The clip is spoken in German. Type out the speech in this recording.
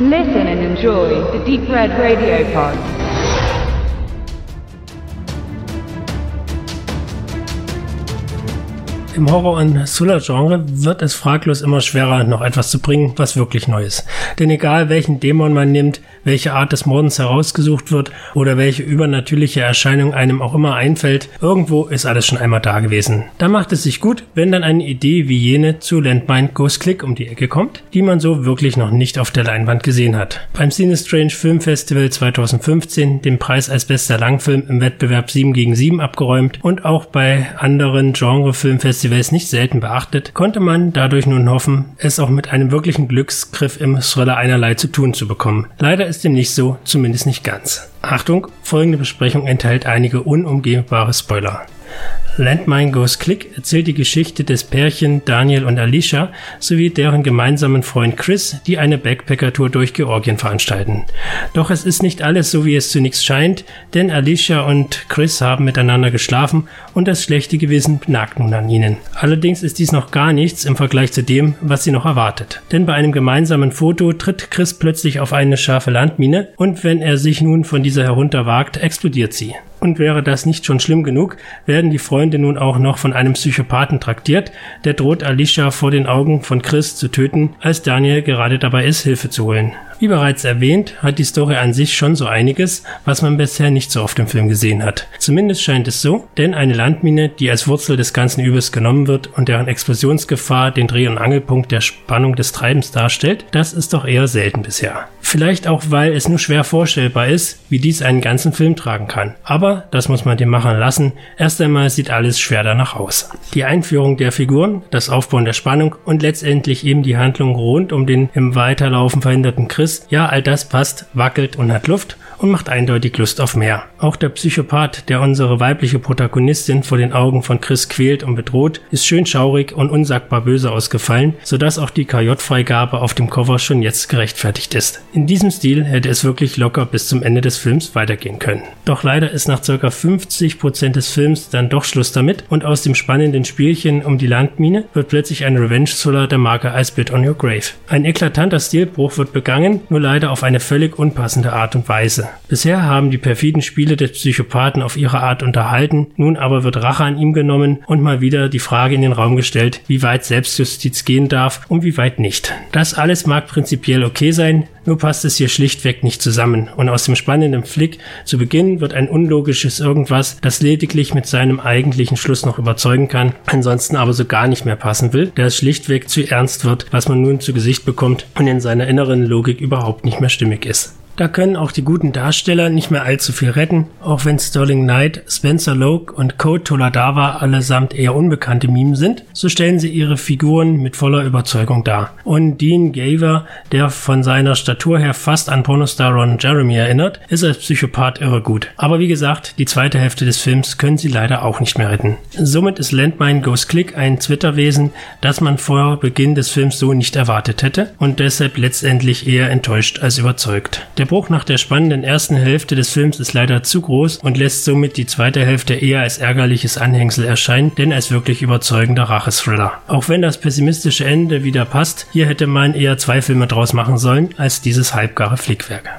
Listen and enjoy the Deep Red Radio Pod. Im Horror- und Thriller-Genre wird es fraglos immer schwerer, noch etwas zu bringen, was wirklich neu ist. Denn egal welchen Dämon man nimmt, welche Art des Mordens herausgesucht wird oder welche übernatürliche Erscheinung einem auch immer einfällt, irgendwo ist alles schon einmal da gewesen. Da macht es sich gut, wenn dann eine Idee wie jene zu Landmine Ghost Click um die Ecke kommt, die man so wirklich noch nicht auf der Leinwand gesehen hat. Beim Cine Strange Film Festival 2015 den Preis als bester Langfilm im Wettbewerb 7 gegen 7 abgeräumt und auch bei anderen Genre-Filmfestivals Festivals nicht selten beachtet, konnte man dadurch nun hoffen, es auch mit einem wirklichen Glücksgriff im Thriller einerlei zu tun zu bekommen. Leider ist dem nicht so, zumindest nicht ganz. Achtung, folgende Besprechung enthält einige unumgehbare Spoiler. Landmine Goes Click erzählt die Geschichte des Pärchen Daniel und Alicia sowie deren gemeinsamen Freund Chris, die eine Backpacker-Tour durch Georgien veranstalten. Doch es ist nicht alles so, wie es zunächst scheint, denn Alicia und Chris haben miteinander geschlafen und das schlechte Gewissen nagt nun an ihnen. Allerdings ist dies noch gar nichts im Vergleich zu dem, was sie noch erwartet. Denn bei einem gemeinsamen Foto tritt Chris plötzlich auf eine scharfe Landmine und wenn er sich nun von dieser herunterwagt, explodiert sie. Und wäre das nicht schon schlimm genug, werden die Freunde nun auch noch von einem Psychopathen traktiert, der droht Alicia vor den Augen von Chris zu töten, als Daniel gerade dabei ist, Hilfe zu holen. Wie bereits erwähnt, hat die Story an sich schon so einiges, was man bisher nicht so oft im Film gesehen hat. Zumindest scheint es so, denn eine Landmine, die als Wurzel des ganzen Übels genommen wird und deren Explosionsgefahr den Dreh- und Angelpunkt der Spannung des Treibens darstellt, das ist doch eher selten bisher. Vielleicht auch, weil es nur schwer vorstellbar ist, wie dies einen ganzen Film tragen kann. Aber das muss man dem Machern lassen. Erst einmal sieht alles schwer danach aus. Die Einführung der Figuren, das Aufbauen der Spannung und letztendlich eben die Handlung rund um den im Weiterlaufen verhinderten Chris ja, all das passt, wackelt und hat Luft und macht eindeutig Lust auf mehr. Auch der Psychopath, der unsere weibliche Protagonistin vor den Augen von Chris quält und bedroht, ist schön schaurig und unsagbar böse ausgefallen, sodass auch die KJ-Freigabe auf dem Cover schon jetzt gerechtfertigt ist. In diesem Stil hätte es wirklich locker bis zum Ende des Films weitergehen können. Doch leider ist nach ca. 50% des Films dann doch Schluss damit und aus dem spannenden Spielchen um die Landmine wird plötzlich ein Revenge-Thriller der Marke I Spit on Your Grave. Ein eklatanter Stilbruch wird begangen, nur leider auf eine völlig unpassende Art und Weise. Bisher haben die perfiden Spiele des Psychopathen auf ihre Art unterhalten, nun aber wird Rache an ihm genommen und mal wieder die Frage in den Raum gestellt, wie weit Selbstjustiz gehen darf und wie weit nicht. Das alles mag prinzipiell okay sein, nur passt es hier schlichtweg nicht zusammen und aus dem spannenden Flick zu Beginn wird ein unlogisches Irgendwas, das lediglich mit seinem eigentlichen Schluss noch überzeugen kann, ansonsten aber so gar nicht mehr passen will, der es schlichtweg zu ernst wird, was man nun zu Gesicht bekommt und in seiner inneren Logik überhaupt nicht mehr stimmig ist. Da können auch die guten Darsteller nicht mehr allzu viel retten, auch wenn Sterling Knight, Spencer Loke und Code Toladava allesamt eher unbekannte Mimen sind, so stellen sie ihre Figuren mit voller Überzeugung dar. Und Dean Gaver, der von seiner Statur her fast an Pornostar Ron Jeremy erinnert, ist als Psychopath irre gut. Aber wie gesagt, die zweite Hälfte des Films können sie leider auch nicht mehr retten. Somit ist Landmine Goes Click ein Twitter-Wesen, das man vor Beginn des Films so nicht erwartet hätte und deshalb letztendlich eher enttäuscht als überzeugt. Der Bruch nach der spannenden ersten Hälfte des Films ist leider zu groß und lässt somit die zweite Hälfte eher als ärgerliches Anhängsel erscheinen, denn als wirklich überzeugender Rachethriller. Auch wenn das pessimistische Ende wieder passt, hier hätte man eher zwei Filme draus machen sollen als dieses halbgare Flickwerk.